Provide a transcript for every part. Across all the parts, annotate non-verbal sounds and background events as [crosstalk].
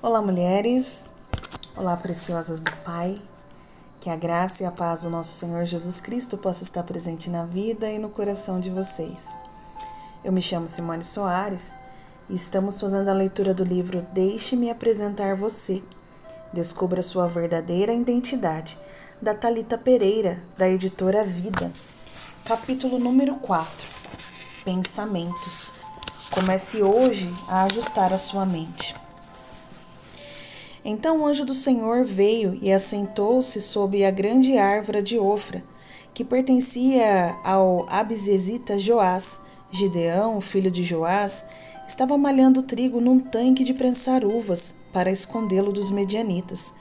Olá, mulheres. Olá, preciosas do Pai. Que a graça e a paz do nosso Senhor Jesus Cristo possa estar presente na vida e no coração de vocês. Eu me chamo Simone Soares e estamos fazendo a leitura do livro Deixe-me apresentar você. Descubra sua verdadeira identidade, da Talita Pereira, da editora Vida. Capítulo número 4. Pensamentos. Comece hoje a ajustar a sua mente. Então o anjo do Senhor veio e assentou-se sob a grande árvore de Ofra, que pertencia ao Abizezita Joás. Gideão, filho de Joás, estava malhando trigo num tanque de prensar uvas para escondê-lo dos medianitas.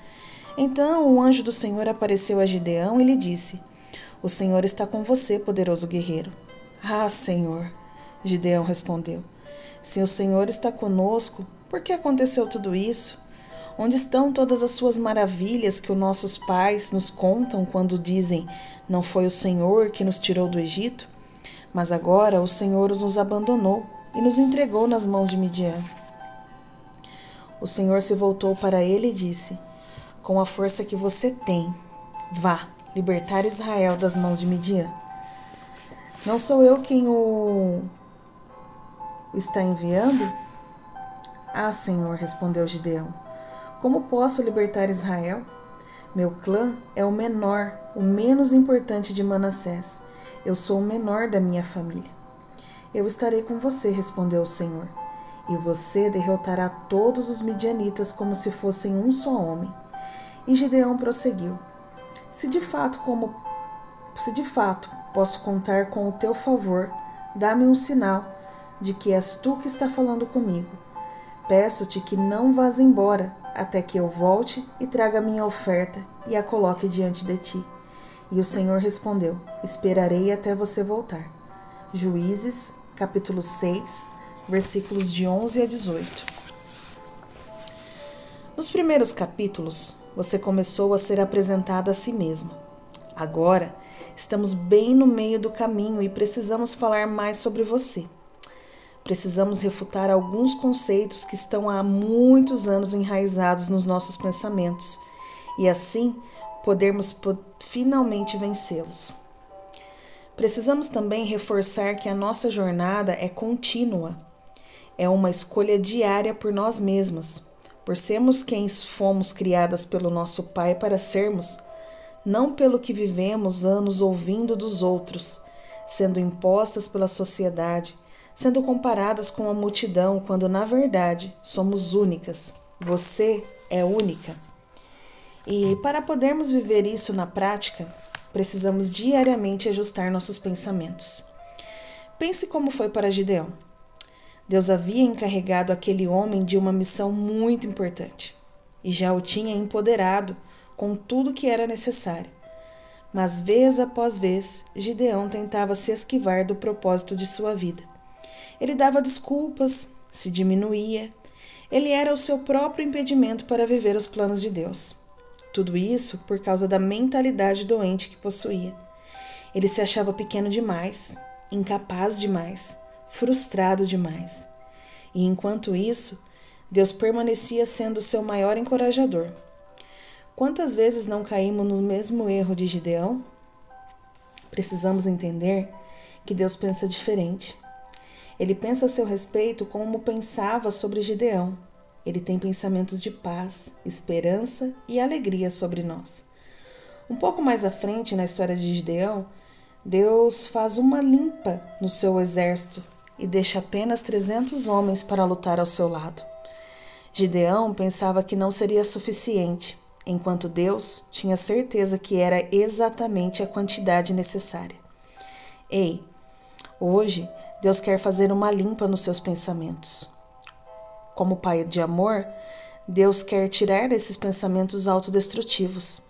Então o anjo do Senhor apareceu a Gideão e lhe disse: O Senhor está com você, poderoso guerreiro. Ah, Senhor, Gideão respondeu: Se o Senhor está conosco, por que aconteceu tudo isso? Onde estão todas as suas maravilhas que os nossos pais nos contam quando dizem: Não foi o Senhor que nos tirou do Egito? Mas agora o Senhor nos abandonou e nos entregou nas mãos de Midian. O Senhor se voltou para ele e disse: Com a força que você tem, vá libertar Israel das mãos de Midian. Não sou eu quem o está enviando? Ah, Senhor, respondeu Gideão. Como posso libertar Israel? Meu clã é o menor, o menos importante de Manassés. Eu sou o menor da minha família. Eu estarei com você, respondeu o Senhor, e você derrotará todos os midianitas como se fossem um só homem. E Gideão prosseguiu: Se de fato como se de fato posso contar com o teu favor, dá-me um sinal de que és tu que está falando comigo. Peço-te que não vás embora até que eu volte e traga minha oferta e a coloque diante de ti. E o Senhor respondeu: Esperarei até você voltar. Juízes, capítulo 6, versículos de 11 a 18. Nos primeiros capítulos, você começou a ser apresentada a si mesma. Agora, estamos bem no meio do caminho e precisamos falar mais sobre você. Precisamos refutar alguns conceitos que estão há muitos anos enraizados nos nossos pensamentos e assim podermos finalmente vencê-los. Precisamos também reforçar que a nossa jornada é contínua. É uma escolha diária por nós mesmas, por sermos quem fomos criadas pelo nosso Pai para sermos, não pelo que vivemos anos ouvindo dos outros, sendo impostas pela sociedade sendo comparadas com a multidão, quando na verdade somos únicas. Você é única. E para podermos viver isso na prática, precisamos diariamente ajustar nossos pensamentos. Pense como foi para Gideão. Deus havia encarregado aquele homem de uma missão muito importante e já o tinha empoderado com tudo que era necessário. Mas vez após vez, Gideão tentava se esquivar do propósito de sua vida. Ele dava desculpas, se diminuía. Ele era o seu próprio impedimento para viver os planos de Deus. Tudo isso por causa da mentalidade doente que possuía. Ele se achava pequeno demais, incapaz demais, frustrado demais. E enquanto isso, Deus permanecia sendo o seu maior encorajador. Quantas vezes não caímos no mesmo erro de Gideão? Precisamos entender que Deus pensa diferente. Ele pensa a seu respeito como pensava sobre Gideão. Ele tem pensamentos de paz, esperança e alegria sobre nós. Um pouco mais à frente na história de Gideão, Deus faz uma limpa no seu exército e deixa apenas 300 homens para lutar ao seu lado. Gideão pensava que não seria suficiente, enquanto Deus tinha certeza que era exatamente a quantidade necessária. Ei, hoje Deus quer fazer uma limpa nos seus pensamentos. Como Pai de amor, Deus quer tirar esses pensamentos autodestrutivos.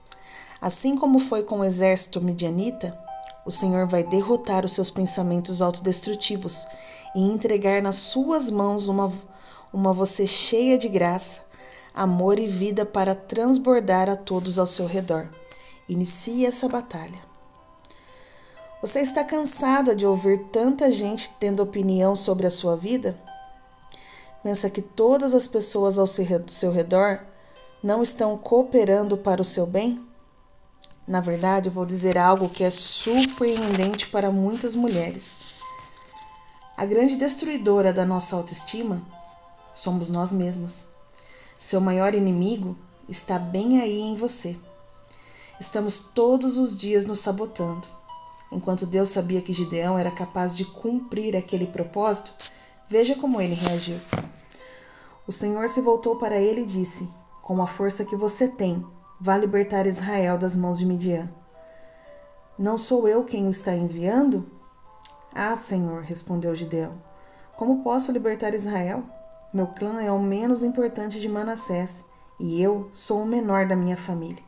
Assim como foi com o exército midianita, o Senhor vai derrotar os seus pensamentos autodestrutivos e entregar nas suas mãos uma, uma você cheia de graça, amor e vida para transbordar a todos ao seu redor. Inicie essa batalha. Você está cansada de ouvir tanta gente tendo opinião sobre a sua vida? Pensa que todas as pessoas ao seu redor não estão cooperando para o seu bem? Na verdade, eu vou dizer algo que é surpreendente para muitas mulheres. A grande destruidora da nossa autoestima somos nós mesmas. Seu maior inimigo está bem aí em você. Estamos todos os dias nos sabotando. Enquanto Deus sabia que Gideão era capaz de cumprir aquele propósito, veja como ele reagiu. O Senhor se voltou para ele e disse: Com a força que você tem, vá libertar Israel das mãos de Midian. Não sou eu quem o está enviando? Ah, Senhor, respondeu Gideão. Como posso libertar Israel? Meu clã é o menos importante de Manassés e eu sou o menor da minha família.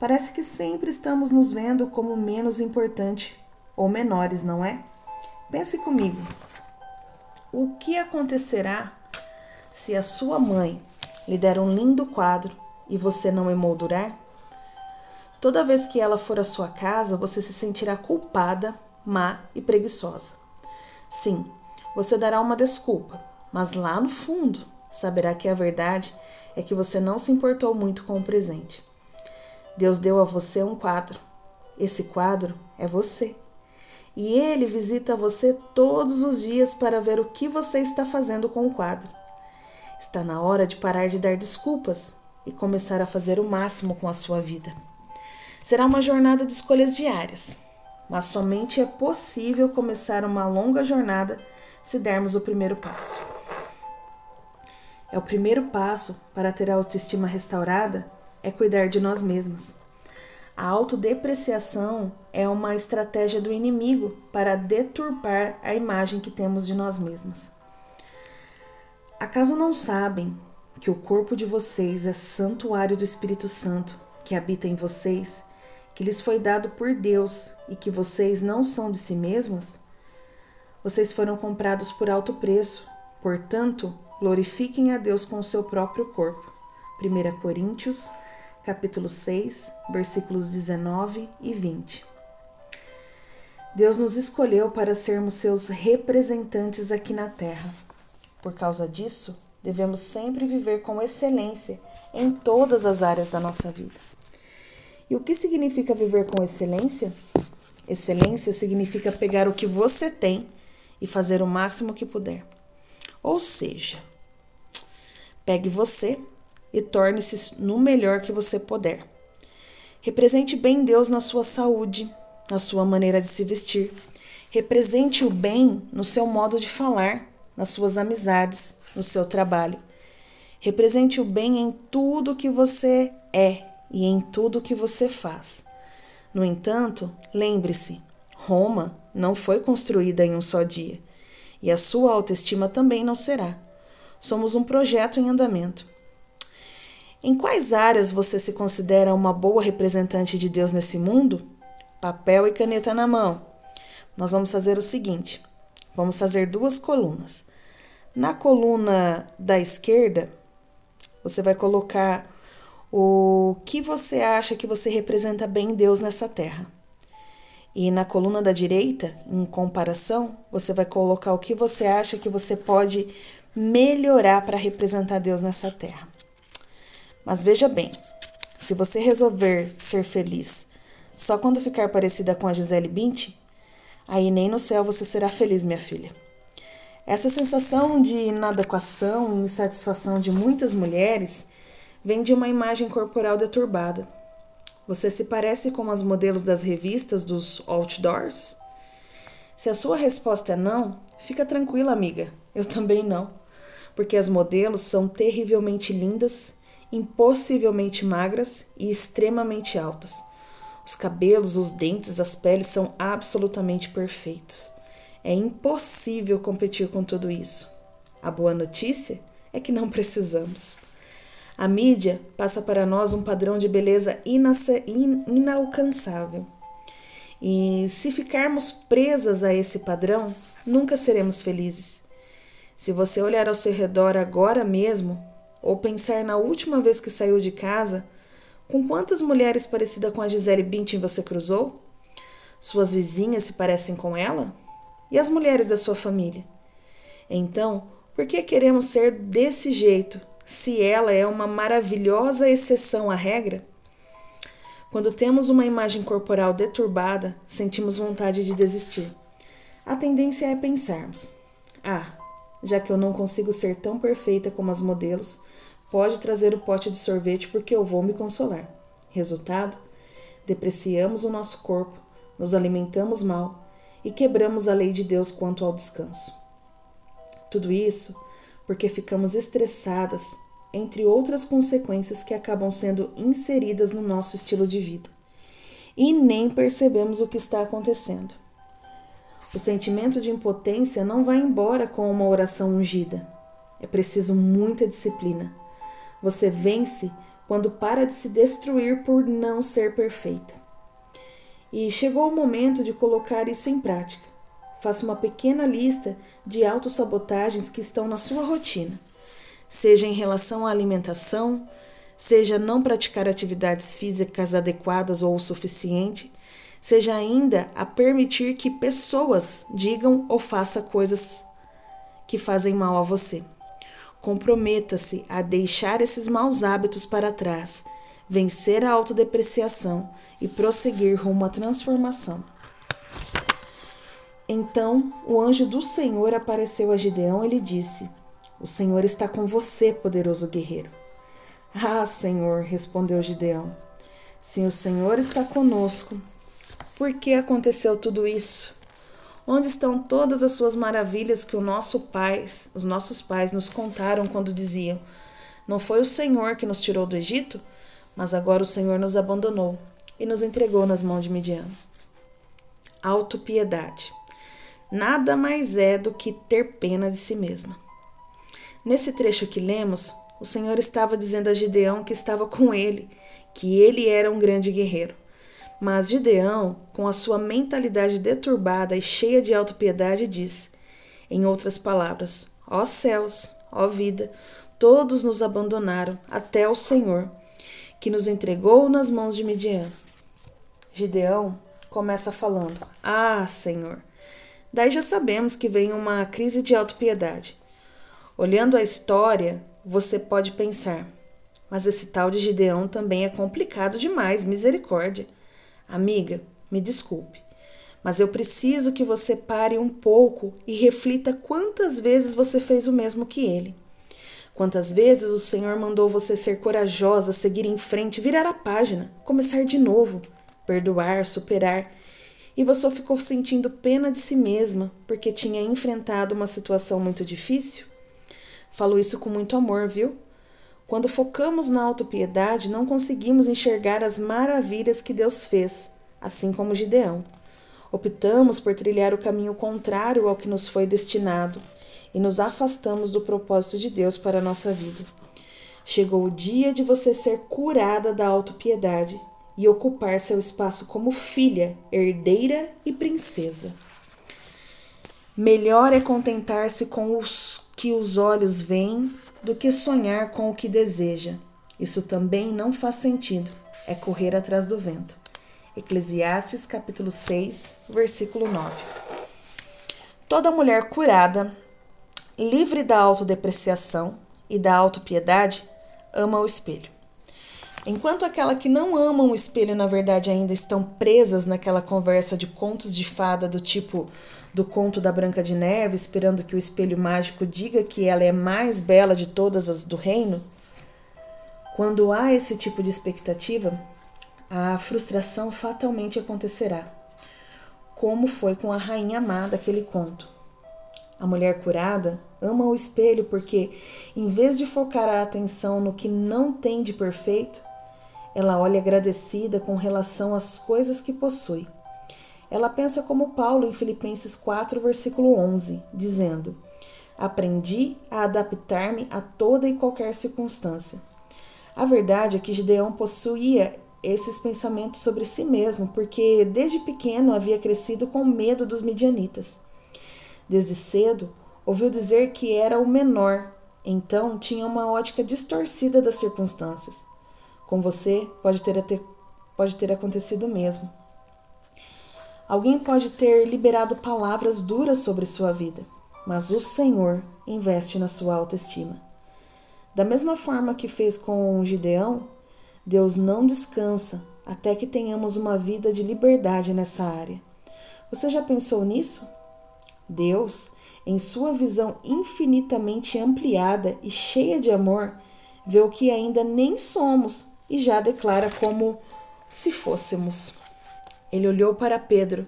Parece que sempre estamos nos vendo como menos importante ou menores, não é? Pense comigo. O que acontecerá se a sua mãe lhe der um lindo quadro e você não emoldurar? Toda vez que ela for à sua casa, você se sentirá culpada, má e preguiçosa. Sim, você dará uma desculpa, mas lá no fundo saberá que a verdade é que você não se importou muito com o presente. Deus deu a você um quadro. Esse quadro é você. E ele visita você todos os dias para ver o que você está fazendo com o quadro. Está na hora de parar de dar desculpas e começar a fazer o máximo com a sua vida. Será uma jornada de escolhas diárias, mas somente é possível começar uma longa jornada se dermos o primeiro passo. É o primeiro passo para ter a autoestima restaurada é cuidar de nós mesmas. A autodepreciação é uma estratégia do inimigo para deturpar a imagem que temos de nós mesmas. Acaso não sabem que o corpo de vocês é santuário do Espírito Santo que habita em vocês, que lhes foi dado por Deus e que vocês não são de si mesmas? Vocês foram comprados por alto preço, portanto, glorifiquem a Deus com o seu próprio corpo. 1 Coríntios capítulo 6, versículos 19 e 20. Deus nos escolheu para sermos seus representantes aqui na terra. Por causa disso, devemos sempre viver com excelência em todas as áreas da nossa vida. E o que significa viver com excelência? Excelência significa pegar o que você tem e fazer o máximo que puder. Ou seja, pegue você e torne-se no melhor que você puder. Represente bem Deus na sua saúde, na sua maneira de se vestir. Represente o bem no seu modo de falar, nas suas amizades, no seu trabalho. Represente o bem em tudo que você é e em tudo que você faz. No entanto, lembre-se: Roma não foi construída em um só dia, e a sua autoestima também não será. Somos um projeto em andamento. Em quais áreas você se considera uma boa representante de Deus nesse mundo? Papel e caneta na mão. Nós vamos fazer o seguinte: vamos fazer duas colunas. Na coluna da esquerda, você vai colocar o que você acha que você representa bem Deus nessa terra. E na coluna da direita, em comparação, você vai colocar o que você acha que você pode melhorar para representar Deus nessa terra. Mas veja bem, se você resolver ser feliz só quando ficar parecida com a Gisele Bündchen, aí nem no céu você será feliz, minha filha. Essa sensação de inadequação e insatisfação de muitas mulheres vem de uma imagem corporal deturbada. Você se parece com as modelos das revistas dos outdoors? Se a sua resposta é não, fica tranquila, amiga. Eu também não. Porque as modelos são terrivelmente lindas impossivelmente magras e extremamente altas. Os cabelos, os dentes, as peles são absolutamente perfeitos. É impossível competir com tudo isso. A boa notícia é que não [laughs] precisamos. A mídia passa para nós um padrão de beleza inalcançável. E se ficarmos presas a esse padrão, nunca seremos felizes. Se você olhar ao seu redor agora mesmo, ou pensar na última vez que saiu de casa, com quantas mulheres parecidas com a Gisele Bündchen você cruzou? Suas vizinhas se parecem com ela? E as mulheres da sua família? Então, Por que queremos ser desse jeito, se ela é uma maravilhosa exceção à regra? Quando temos uma imagem corporal deturbada, sentimos vontade de desistir. A tendência é pensarmos: ah, já que eu não consigo ser tão perfeita como as modelos, pode trazer o pote de sorvete porque eu vou me consolar. Resultado: depreciamos o nosso corpo, nos alimentamos mal e quebramos a lei de Deus quanto ao descanso. Tudo isso porque ficamos estressadas, entre outras consequências que acabam sendo inseridas no nosso estilo de vida. E nem percebemos o que está acontecendo. O sentimento de impotência não vai embora com uma oração ungida. É preciso muita disciplina. Você vence quando para de se destruir por não ser perfeita. E chegou o momento de colocar isso em prática. Faça uma pequena lista de autossabotagens que estão na sua rotina, seja em relação à alimentação, seja não praticar atividades físicas adequadas ou o suficiente, seja ainda a permitir que pessoas digam ou façam coisas que fazem mal a você. Comprometa-se a deixar esses maus hábitos para trás, vencer a autodepreciação e prosseguir rumo à transformação. Então o anjo do Senhor apareceu a Gideão e lhe disse: O Senhor está com você, poderoso guerreiro. Ah, Senhor, respondeu Gideão. Se o Senhor está conosco, por que aconteceu tudo isso? Onde estão todas as suas maravilhas que o nosso pais, os nossos pais nos contaram quando diziam: Não foi o Senhor que nos tirou do Egito, mas agora o Senhor nos abandonou e nos entregou nas mãos de Midian. Autopiedade nada mais é do que ter pena de si mesma. Nesse trecho que lemos, o Senhor estava dizendo a Gideão que estava com ele, que ele era um grande guerreiro. Mas Gideão, com a sua mentalidade deturbada e cheia de autopiedade, disse, em outras palavras: Ó céus, ó vida, todos nos abandonaram, até o Senhor, que nos entregou nas mãos de Midian. Gideão começa falando: Ah, Senhor, Daí já sabemos que vem uma crise de autopiedade. Olhando a história, você pode pensar: mas esse tal de Gideão também é complicado demais, misericórdia. Amiga, me desculpe, mas eu preciso que você pare um pouco e reflita quantas vezes você fez o mesmo que ele. Quantas vezes o Senhor mandou você ser corajosa, seguir em frente, virar a página, começar de novo, perdoar, superar e você ficou sentindo pena de si mesma porque tinha enfrentado uma situação muito difícil? Falo isso com muito amor, viu? Quando focamos na autopiedade, não conseguimos enxergar as maravilhas que Deus fez, assim como Gideão. Optamos por trilhar o caminho contrário ao que nos foi destinado e nos afastamos do propósito de Deus para a nossa vida. Chegou o dia de você ser curada da autopiedade e ocupar seu espaço como filha, herdeira e princesa. Melhor é contentar-se com os que os olhos veem do que sonhar com o que deseja. Isso também não faz sentido, é correr atrás do vento. Eclesiastes capítulo 6, versículo 9. Toda mulher curada, livre da autodepreciação e da autopiedade, ama o espelho. Enquanto aquela que não amam o espelho, na verdade, ainda estão presas naquela conversa de contos de fada do tipo do conto da Branca de Neve, esperando que o espelho mágico diga que ela é mais bela de todas as do reino, quando há esse tipo de expectativa, a frustração fatalmente acontecerá, como foi com a rainha má daquele conto. A mulher curada ama o espelho porque, em vez de focar a atenção no que não tem de perfeito, ela olha agradecida com relação às coisas que possui. Ela pensa como Paulo em Filipenses 4, versículo 11, dizendo: Aprendi a adaptar-me a toda e qualquer circunstância. A verdade é que Gideão possuía esses pensamentos sobre si mesmo, porque desde pequeno havia crescido com medo dos midianitas. Desde cedo, ouviu dizer que era o menor, então tinha uma ótica distorcida das circunstâncias. Com você pode ter, pode ter acontecido o mesmo. Alguém pode ter liberado palavras duras sobre sua vida. mas o Senhor investe na sua autoestima. Da mesma forma que fez com Gideão, Deus não descansa até que tenhamos uma vida de liberdade nessa área. Você já pensou nisso? Deus, em sua visão infinitamente ampliada e cheia de amor, vê o que ainda nem somos e já declara como se fôssemos. Ele olhou para Pedro,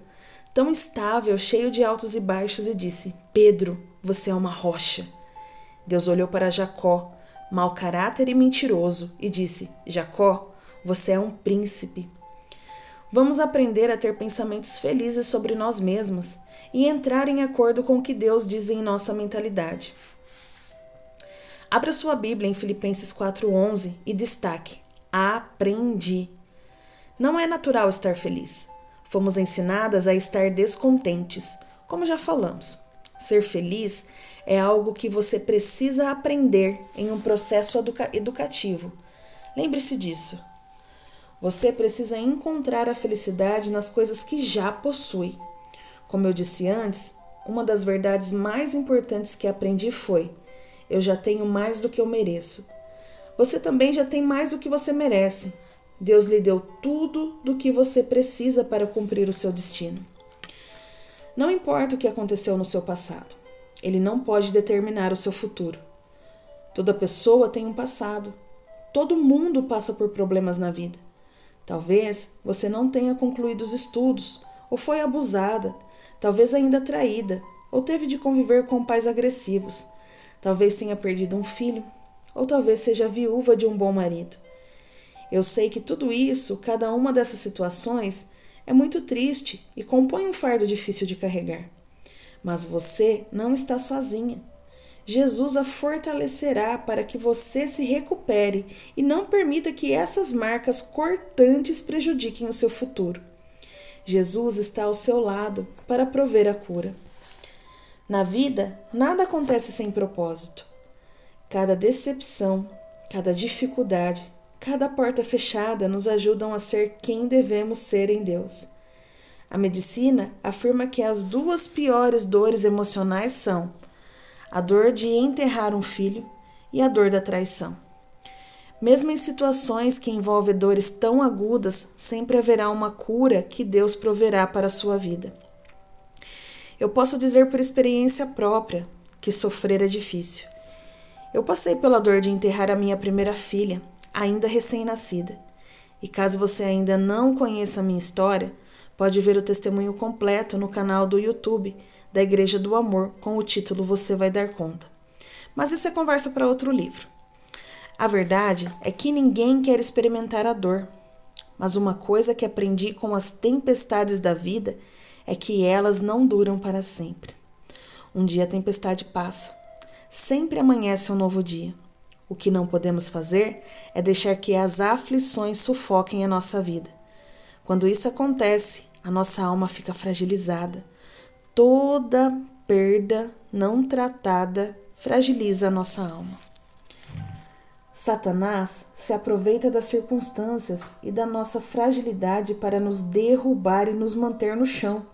tão estável, cheio de altos e baixos, e disse: Pedro, você é uma rocha. Deus olhou para Jacó, mau caráter e mentiroso, e disse: Jacó, você é um príncipe. Vamos aprender a ter pensamentos felizes sobre nós mesmos e entrar em acordo com o que Deus diz em nossa mentalidade. Abra sua Bíblia em Filipenses 4:11 e destaque: Aprendi. Não é natural estar feliz. Fomos ensinadas a estar descontentes, como já falamos. Ser feliz é algo que você precisa aprender em um processo educa educativo. Lembre-se disso. Você precisa encontrar a felicidade nas coisas que já possui. Como eu disse antes, uma das verdades mais importantes que aprendi foi: eu já tenho mais do que eu mereço. Você também já tem mais do que você merece. Deus lhe deu tudo do que você precisa para cumprir o seu destino. Não importa o que aconteceu no seu passado, ele não pode determinar o seu futuro. Toda pessoa tem um passado. Todo mundo passa por problemas na vida. Talvez você não tenha concluído os estudos, ou foi abusada, talvez ainda traída, ou teve de conviver com pais agressivos. Talvez tenha perdido um filho, ou talvez seja viúva de um bom marido. Eu sei que tudo isso, cada uma dessas situações, é muito triste e compõe um fardo difícil de carregar. Mas você não está sozinha. Jesus a fortalecerá para que você se recupere e não permita que essas marcas cortantes prejudiquem o seu futuro. Jesus está ao seu lado para prover a cura. Na vida, nada acontece sem propósito. Cada decepção, cada dificuldade, cada porta fechada nos ajudam a ser quem devemos ser em Deus. A medicina afirma que as duas piores dores emocionais são a dor de enterrar um filho e a dor da traição. Mesmo em situações que envolvem dores tão agudas, sempre haverá uma cura que Deus proverá para a sua vida. Eu posso dizer por experiência própria que sofrer é difícil. Eu passei pela dor de enterrar a minha primeira filha, ainda recém-nascida. E caso você ainda não conheça a minha história, pode ver o testemunho completo no canal do YouTube da Igreja do Amor com o título Você Vai Dar Conta. Mas isso é conversa para outro livro. A verdade é que ninguém quer experimentar a dor, mas uma coisa que aprendi com as tempestades da vida é que elas não duram para sempre. Um dia a tempestade passa, sempre amanhece um novo dia. O que não podemos fazer é deixar que as aflições sufoquem a nossa vida. Quando isso acontece, a nossa alma fica fragilizada, Toda perda não tratada fragiliza a nossa alma. Satanás se aproveita das circunstâncias e da nossa fragilidade para nos derrubar e nos manter no chão.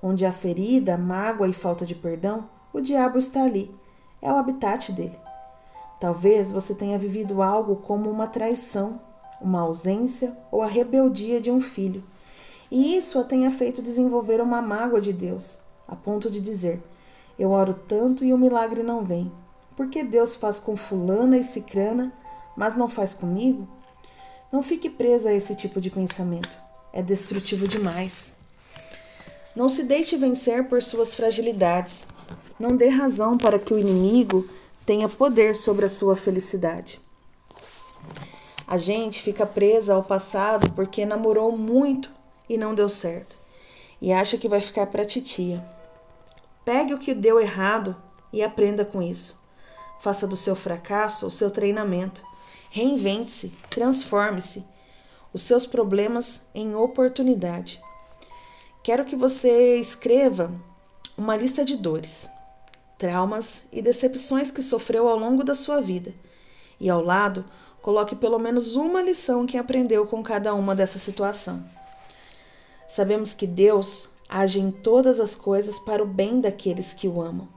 Onde há ferida, mágoa e falta de perdão, o diabo está ali. É o habitat dele. Talvez você tenha vivido algo como uma traição, uma ausência ou a rebeldia de um filho e isso a tenha feito desenvolver uma mágoa de Deus, a ponto de dizer: Eu oro tanto e o milagre não vem. Por que Deus faz com fulana e cicrana, mas não faz comigo? Não fique presa a esse tipo de pensamento. É destrutivo demais. Não se deixe vencer por suas fragilidades. Não dê razão para que o inimigo tenha poder sobre a sua felicidade. A gente fica presa ao passado porque namorou muito e não deu certo, e acha que vai ficar para titia. Pegue o que deu errado e aprenda com isso. Faça do seu fracasso o seu treinamento. Reinvente-se, transforme-se. Os seus problemas em oportunidade. Quero que você escreva uma lista de dores, traumas e decepções que sofreu ao longo da sua vida. E ao lado, coloque pelo menos uma lição que aprendeu com cada uma dessa situação. Sabemos que Deus age em todas as coisas para o bem daqueles que o amam.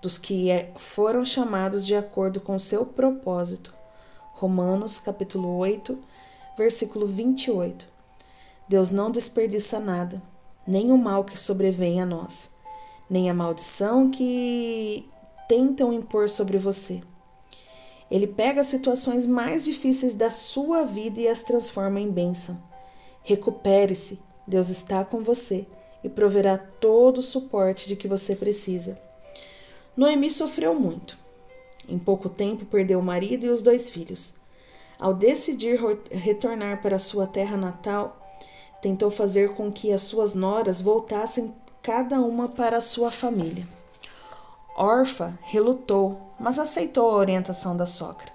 dos que é, foram chamados de acordo com seu propósito. Romanos capítulo 8, versículo 28. Deus não desperdiça nada, nem o mal que sobrevém a nós, nem a maldição que tentam impor sobre você. Ele pega as situações mais difíceis da sua vida e as transforma em bênção. Recupere-se, Deus está com você e proverá todo o suporte de que você precisa. Noemi sofreu muito. Em pouco tempo perdeu o marido e os dois filhos. Ao decidir retornar para sua terra natal, tentou fazer com que as suas noras voltassem cada uma para sua família. Orfa relutou, mas aceitou a orientação da sogra.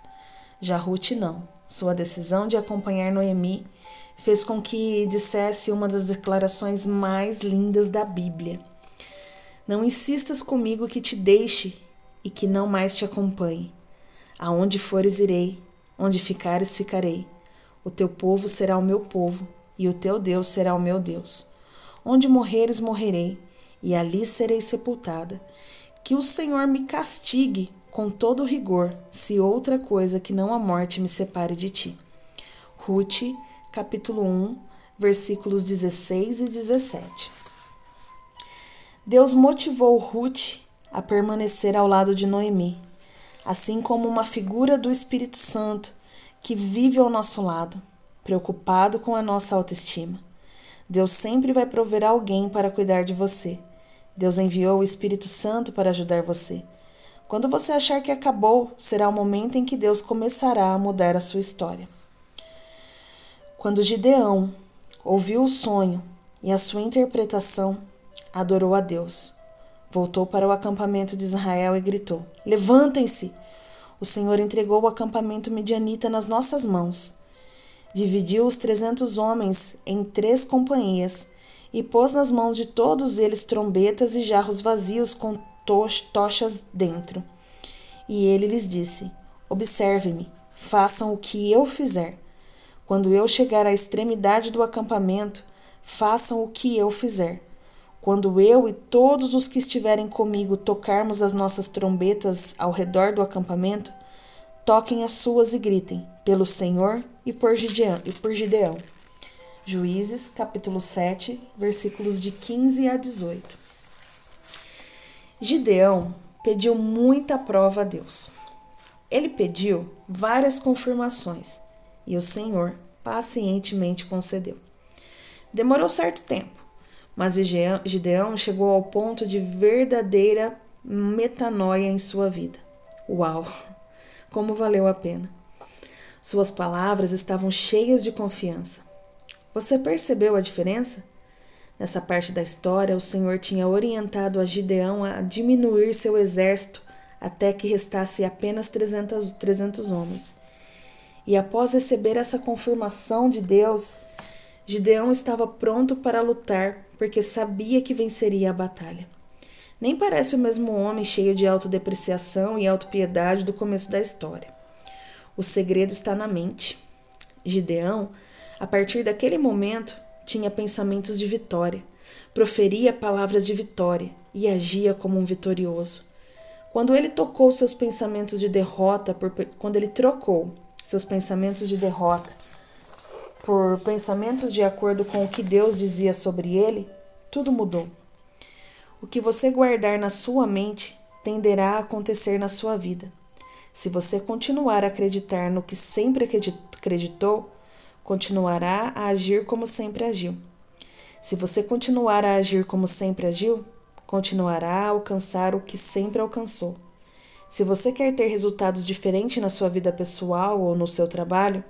Já Ruth não. Sua decisão de acompanhar Noemi fez com que dissesse uma das declarações mais lindas da Bíblia. Não insistas comigo que te deixe e que não mais te acompanhe. Aonde fores, irei, onde ficares, ficarei. O teu povo será o meu povo, e o teu Deus será o meu Deus. Onde morreres, morrerei, e ali serei sepultada. Que o Senhor me castigue com todo rigor, se outra coisa que não a morte me separe de ti. Ruth, capítulo 1, versículos 16 e 17. Deus motivou Ruth a permanecer ao lado de Noemi, assim como uma figura do Espírito Santo que vive ao nosso lado, preocupado com a nossa autoestima. Deus sempre vai prover alguém para cuidar de você. Deus enviou o Espírito Santo para ajudar você. Quando você achar que acabou, será o momento em que Deus começará a mudar a sua história. Quando Gideão ouviu o sonho e a sua interpretação, adorou a Deus. Voltou para o acampamento de Israel e gritou: Levantem-se! O Senhor entregou o acampamento medianita nas nossas mãos. Dividiu os trezentos homens em três companhias e pôs nas mãos de todos eles trombetas e jarros vazios com tochas dentro. E ele lhes disse: Observem-me, façam o que eu fizer. Quando eu chegar à extremidade do acampamento, façam o que eu fizer. Quando eu e todos os que estiverem comigo tocarmos as nossas trombetas ao redor do acampamento, toquem as suas e gritem, pelo Senhor e por Gideão. Juízes, capítulo 7, versículos de 15 a 18. Gideão pediu muita prova a Deus. Ele pediu várias confirmações e o Senhor pacientemente concedeu. Demorou certo tempo, mas Gideão chegou ao ponto de verdadeira metanoia em sua vida. Uau! [laughs] Como valeu a pena! Suas palavras estavam cheias de confiança. Você percebeu a diferença? Nessa parte da história, o Senhor tinha orientado a Gideão a diminuir seu exército até que restasse apenas 300, 300 homens. E após receber essa confirmação de Deus, Gideão estava pronto para lutar porque sabia que venceria a batalha. Nem parece o mesmo homem cheio de autodepreciação e autopiedade do começo da história. O segredo está na mente. Gideão, a partir daquele momento, tinha pensamentos de vitória, proferia palavras de vitória e agia como um vitorioso. Quando ele tocou seus pensamentos de derrota, por, quando ele trocou seus pensamentos de derrota por pensamentos de acordo com o que Deus dizia sobre ele, tudo mudou. O que você guardar na sua mente tenderá a acontecer na sua vida. Se você continuar a acreditar no que sempre acreditou, continuará a agir como sempre agiu. Se você continuar a agir como sempre agiu, continuará a alcançar o que sempre alcançou. Se você quer ter resultados diferentes na sua vida pessoal ou no seu trabalho,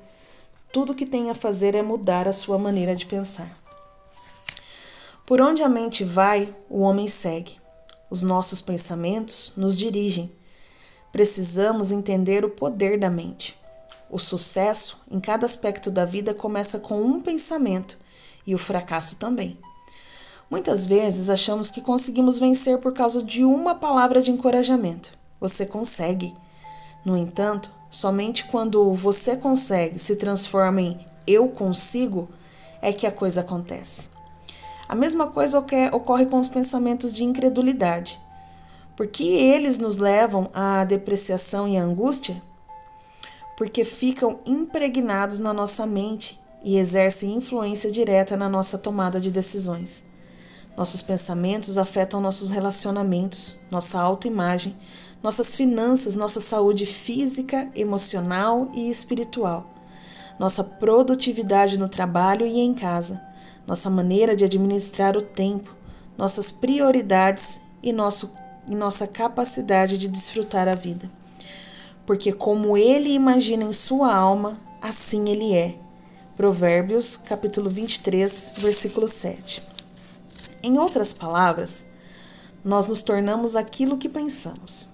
tudo que tem a fazer é mudar a sua maneira de pensar. Por onde a mente vai, o homem segue. Os nossos pensamentos nos dirigem. Precisamos entender o poder da mente. O sucesso em cada aspecto da vida começa com um pensamento e o fracasso também. Muitas vezes achamos que conseguimos vencer por causa de uma palavra de encorajamento. Você consegue. No entanto, Somente quando você consegue se transforma em eu consigo é que a coisa acontece. A mesma coisa ocorre com os pensamentos de incredulidade. Por que eles nos levam à depreciação e à angústia? Porque ficam impregnados na nossa mente e exercem influência direta na nossa tomada de decisões. Nossos pensamentos afetam nossos relacionamentos, nossa autoimagem, nossas finanças, nossa saúde física, emocional e espiritual, nossa produtividade no trabalho e em casa, nossa maneira de administrar o tempo, nossas prioridades e, nosso, e nossa capacidade de desfrutar a vida. Porque como ele imagina em sua alma, assim ele é. Provérbios, capítulo 23, versículo 7. Em outras palavras, nós nos tornamos aquilo que pensamos.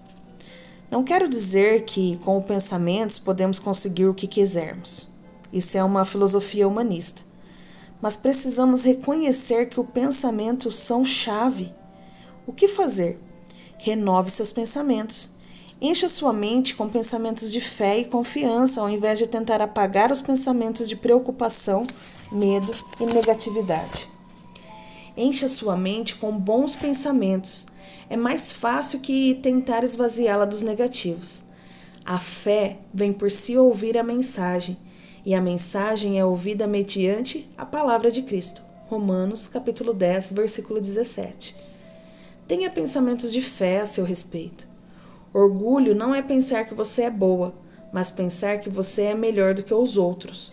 Não quero dizer que com pensamentos podemos conseguir o que quisermos. Isso é uma filosofia humanista. Mas precisamos reconhecer que o pensamento são chave. O que fazer? Renove seus pensamentos. Encha sua mente com pensamentos de fé e confiança, ao invés de tentar apagar os pensamentos de preocupação, medo e negatividade. Encha sua mente com bons pensamentos. É mais fácil que tentar esvaziá-la dos negativos. A fé vem por se ouvir a mensagem, e a mensagem é ouvida mediante a palavra de Cristo. Romanos, capítulo 10, versículo 17. Tenha pensamentos de fé a seu respeito. Orgulho não é pensar que você é boa, mas pensar que você é melhor do que os outros.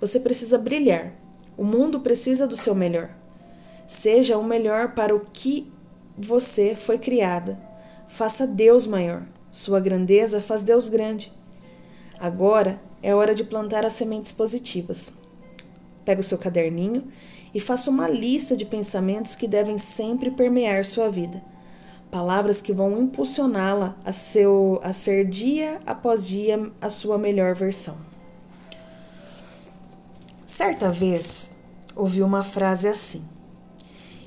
Você precisa brilhar. O mundo precisa do seu melhor. Seja o melhor para o que você foi criada. Faça Deus maior. Sua grandeza faz Deus grande. Agora é hora de plantar as sementes positivas. Pega o seu caderninho e faça uma lista de pensamentos que devem sempre permear sua vida. Palavras que vão impulsioná-la a, a ser dia após dia a sua melhor versão. Certa vez, ouvi uma frase assim: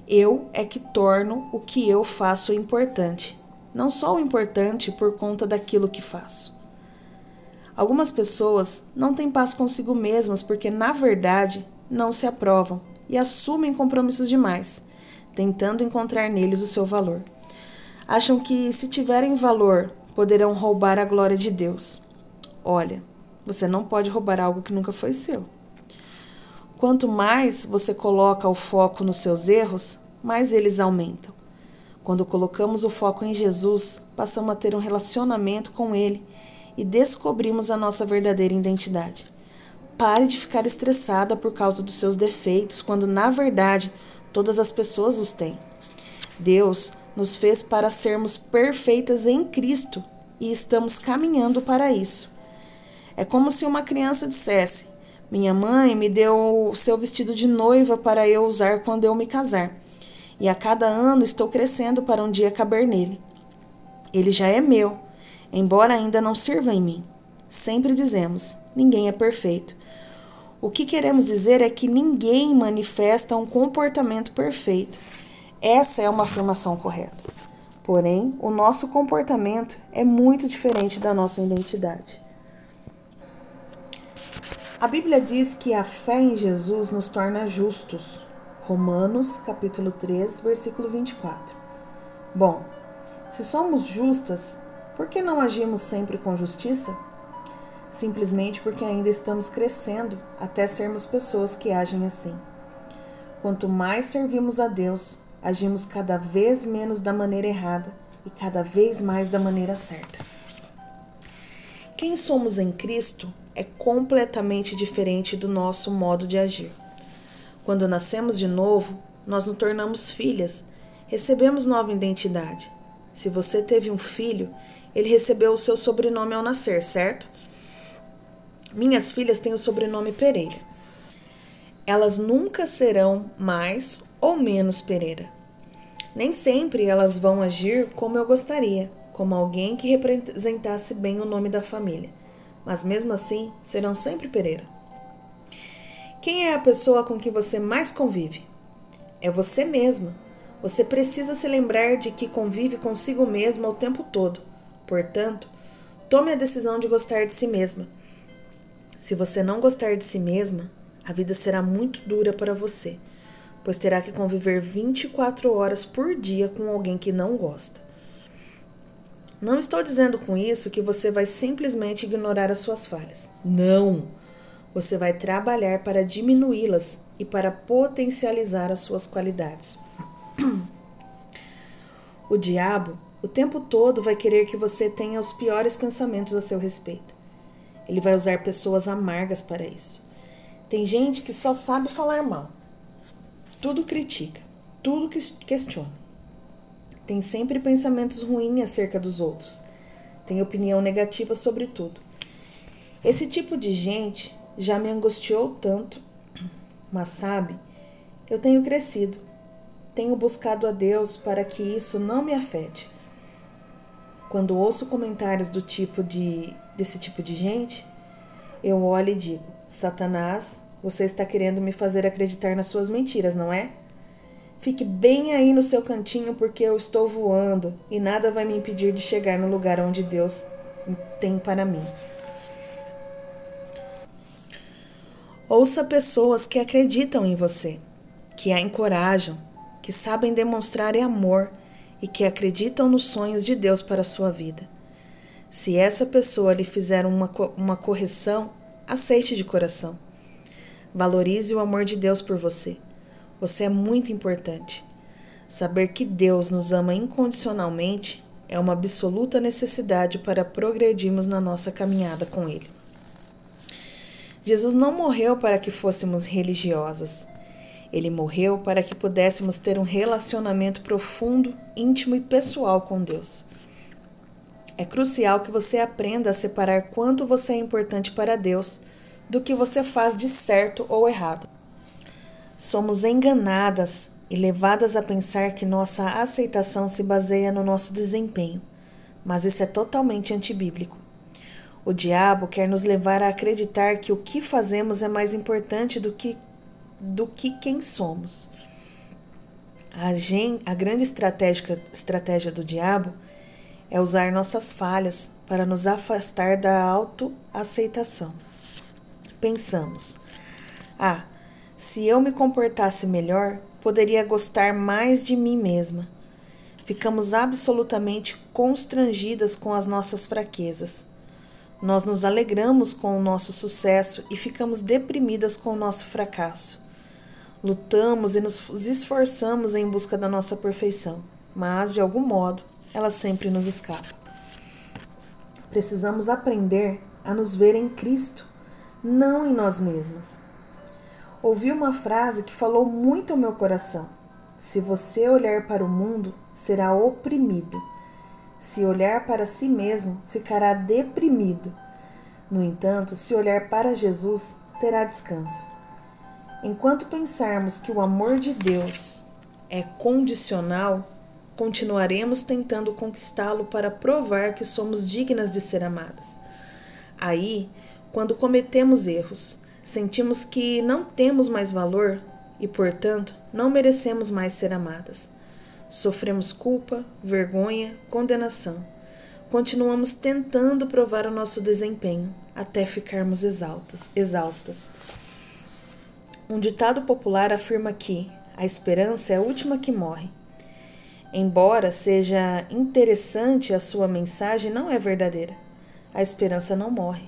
eu é que torno o que eu faço importante, não só o importante por conta daquilo que faço. Algumas pessoas não têm paz consigo mesmas porque, na verdade, não se aprovam e assumem compromissos demais, tentando encontrar neles o seu valor. Acham que, se tiverem valor, poderão roubar a glória de Deus. Olha, você não pode roubar algo que nunca foi seu. Quanto mais você coloca o foco nos seus erros, mais eles aumentam. Quando colocamos o foco em Jesus, passamos a ter um relacionamento com Ele e descobrimos a nossa verdadeira identidade. Pare de ficar estressada por causa dos seus defeitos, quando na verdade todas as pessoas os têm. Deus nos fez para sermos perfeitas em Cristo e estamos caminhando para isso. É como se uma criança dissesse: minha mãe me deu o seu vestido de noiva para eu usar quando eu me casar. E a cada ano estou crescendo para um dia caber nele. Ele já é meu, embora ainda não sirva em mim. Sempre dizemos: ninguém é perfeito. O que queremos dizer é que ninguém manifesta um comportamento perfeito. Essa é uma afirmação correta. Porém, o nosso comportamento é muito diferente da nossa identidade. A Bíblia diz que a fé em Jesus nos torna justos. Romanos, capítulo 3, versículo 24. Bom, se somos justas, por que não agimos sempre com justiça? Simplesmente porque ainda estamos crescendo até sermos pessoas que agem assim. Quanto mais servimos a Deus, agimos cada vez menos da maneira errada e cada vez mais da maneira certa. Quem somos em Cristo é completamente diferente do nosso modo de agir. Quando nascemos de novo, nós nos tornamos filhas, recebemos nova identidade. Se você teve um filho, ele recebeu o seu sobrenome ao nascer, certo? Minhas filhas têm o sobrenome Pereira. Elas nunca serão mais ou menos Pereira. Nem sempre elas vão agir como eu gostaria, como alguém que representasse bem o nome da família mas mesmo assim serão sempre Pereira. Quem é a pessoa com que você mais convive? É você mesma. Você precisa se lembrar de que convive consigo mesma o tempo todo. Portanto, tome a decisão de gostar de si mesma. Se você não gostar de si mesma, a vida será muito dura para você, pois terá que conviver 24 horas por dia com alguém que não gosta. Não estou dizendo com isso que você vai simplesmente ignorar as suas falhas. Não! Você vai trabalhar para diminuí-las e para potencializar as suas qualidades. [clears throat] O diabo, o tempo todo, vai querer que você tenha os piores pensamentos a seu respeito. Ele vai usar pessoas amargas para isso. Tem gente que só sabe falar mal. Tudo critica, tudo questiona. Tem sempre pensamentos ruins acerca dos outros. Tem opinião negativa sobre tudo. Esse tipo de gente já me angustiou tanto, mas sabe, eu tenho crescido. Tenho buscado a Deus para que isso não me afete. Quando ouço comentários do tipo de desse tipo de gente, eu olho e digo: Satanás, você está querendo me fazer acreditar nas suas mentiras, não é? Fique bem aí no seu cantinho porque eu estou voando e nada vai me impedir de chegar no lugar onde Deus tem para mim. Ouça pessoas que acreditam em você, que a encorajam, que sabem demonstrar amor e que acreditam nos sonhos de Deus para a sua vida. Se essa pessoa lhe fizer uma, uma correção, aceite de coração. Valorize o amor de Deus por você. Você é muito importante. Saber que Deus nos ama incondicionalmente é uma absoluta necessidade para progredirmos na nossa caminhada com Ele. Jesus não morreu para que fôssemos religiosas. Ele morreu para que pudéssemos ter um relacionamento profundo, íntimo e pessoal com Deus. É crucial que você aprenda a separar quanto você é importante para Deus do que você faz de certo ou errado. Somos enganadas e levadas a pensar que nossa aceitação se baseia no nosso desempenho, mas isso é totalmente antibíblico. O diabo quer nos levar a acreditar que o que fazemos é mais importante do que, do que quem somos. A, gen, a grande estratégia, estratégia do diabo é usar nossas falhas para nos afastar da autoaceitação. Pensamos: ah, se eu me comportasse melhor, poderia gostar mais de mim mesma. Ficamos absolutamente constrangidas com as nossas fraquezas. Nós nos alegramos com o nosso sucesso e ficamos deprimidas com o nosso fracasso. Lutamos e nos esforçamos em busca da nossa perfeição, mas, de algum modo, ela sempre nos escapa. Precisamos aprender a nos ver em Cristo, não em nós mesmas ouvi uma frase que falou muito ao meu coração. Se você olhar para o mundo, será oprimido. Se olhar para si mesmo, ficará deprimido. No entanto, se olhar para Jesus, terá descanso. Enquanto pensarmos que o amor de Deus é condicional, continuaremos tentando conquistá-lo para provar que somos dignas de ser amadas. Aí, quando cometemos erros, Sentimos que não temos mais valor e, portanto, não merecemos mais ser amadas. Sofremos culpa, vergonha, condenação. Continuamos tentando provar o nosso desempenho até ficarmos exaltas, exaustas. Um ditado popular afirma que a esperança é a última que morre. Embora seja interessante a sua mensagem, não é verdadeira. A esperança não morre.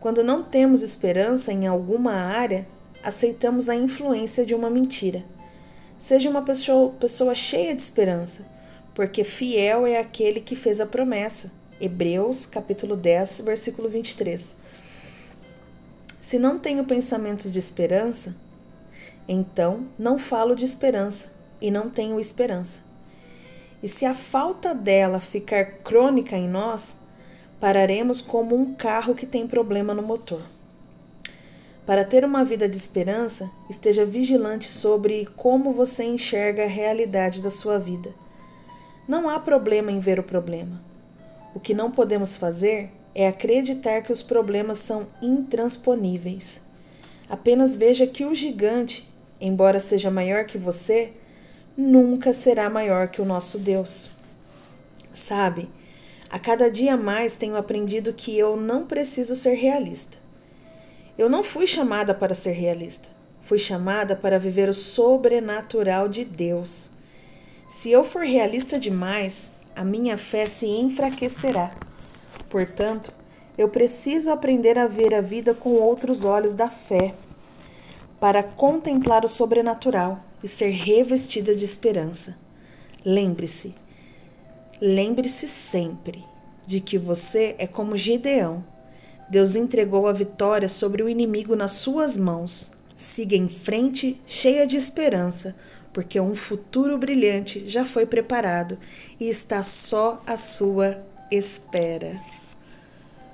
Quando não temos esperança em alguma área, aceitamos a influência de uma mentira. Seja uma pessoa, pessoa cheia de esperança, porque fiel é aquele que fez a promessa. Hebreus, capítulo 10, versículo 23. Se não tenho pensamentos de esperança, então não falo de esperança e não tenho esperança. E se a falta dela ficar crônica em nós, pararemos como um carro que tem problema no motor. Para ter uma vida de esperança, esteja vigilante sobre como você enxerga a realidade da sua vida. Não há problema em ver o problema. O que não podemos fazer é acreditar que os problemas são intransponíveis. Apenas veja que o gigante, embora seja maior que você, nunca será maior que o nosso Deus. Sabe? A cada dia mais tenho aprendido que eu não preciso ser realista. Eu não fui chamada para ser realista. Fui chamada para viver o sobrenatural de Deus. Se eu for realista demais, a minha fé se enfraquecerá. Portanto, eu preciso aprender a ver a vida com outros olhos da fé, para contemplar o sobrenatural e ser revestida de esperança. Lembre-se, lembre-se sempre de que você é como Gideão. Deus entregou a vitória sobre o inimigo nas suas mãos. Siga em frente, cheia de esperança, porque um futuro brilhante já foi preparado e está só à sua espera.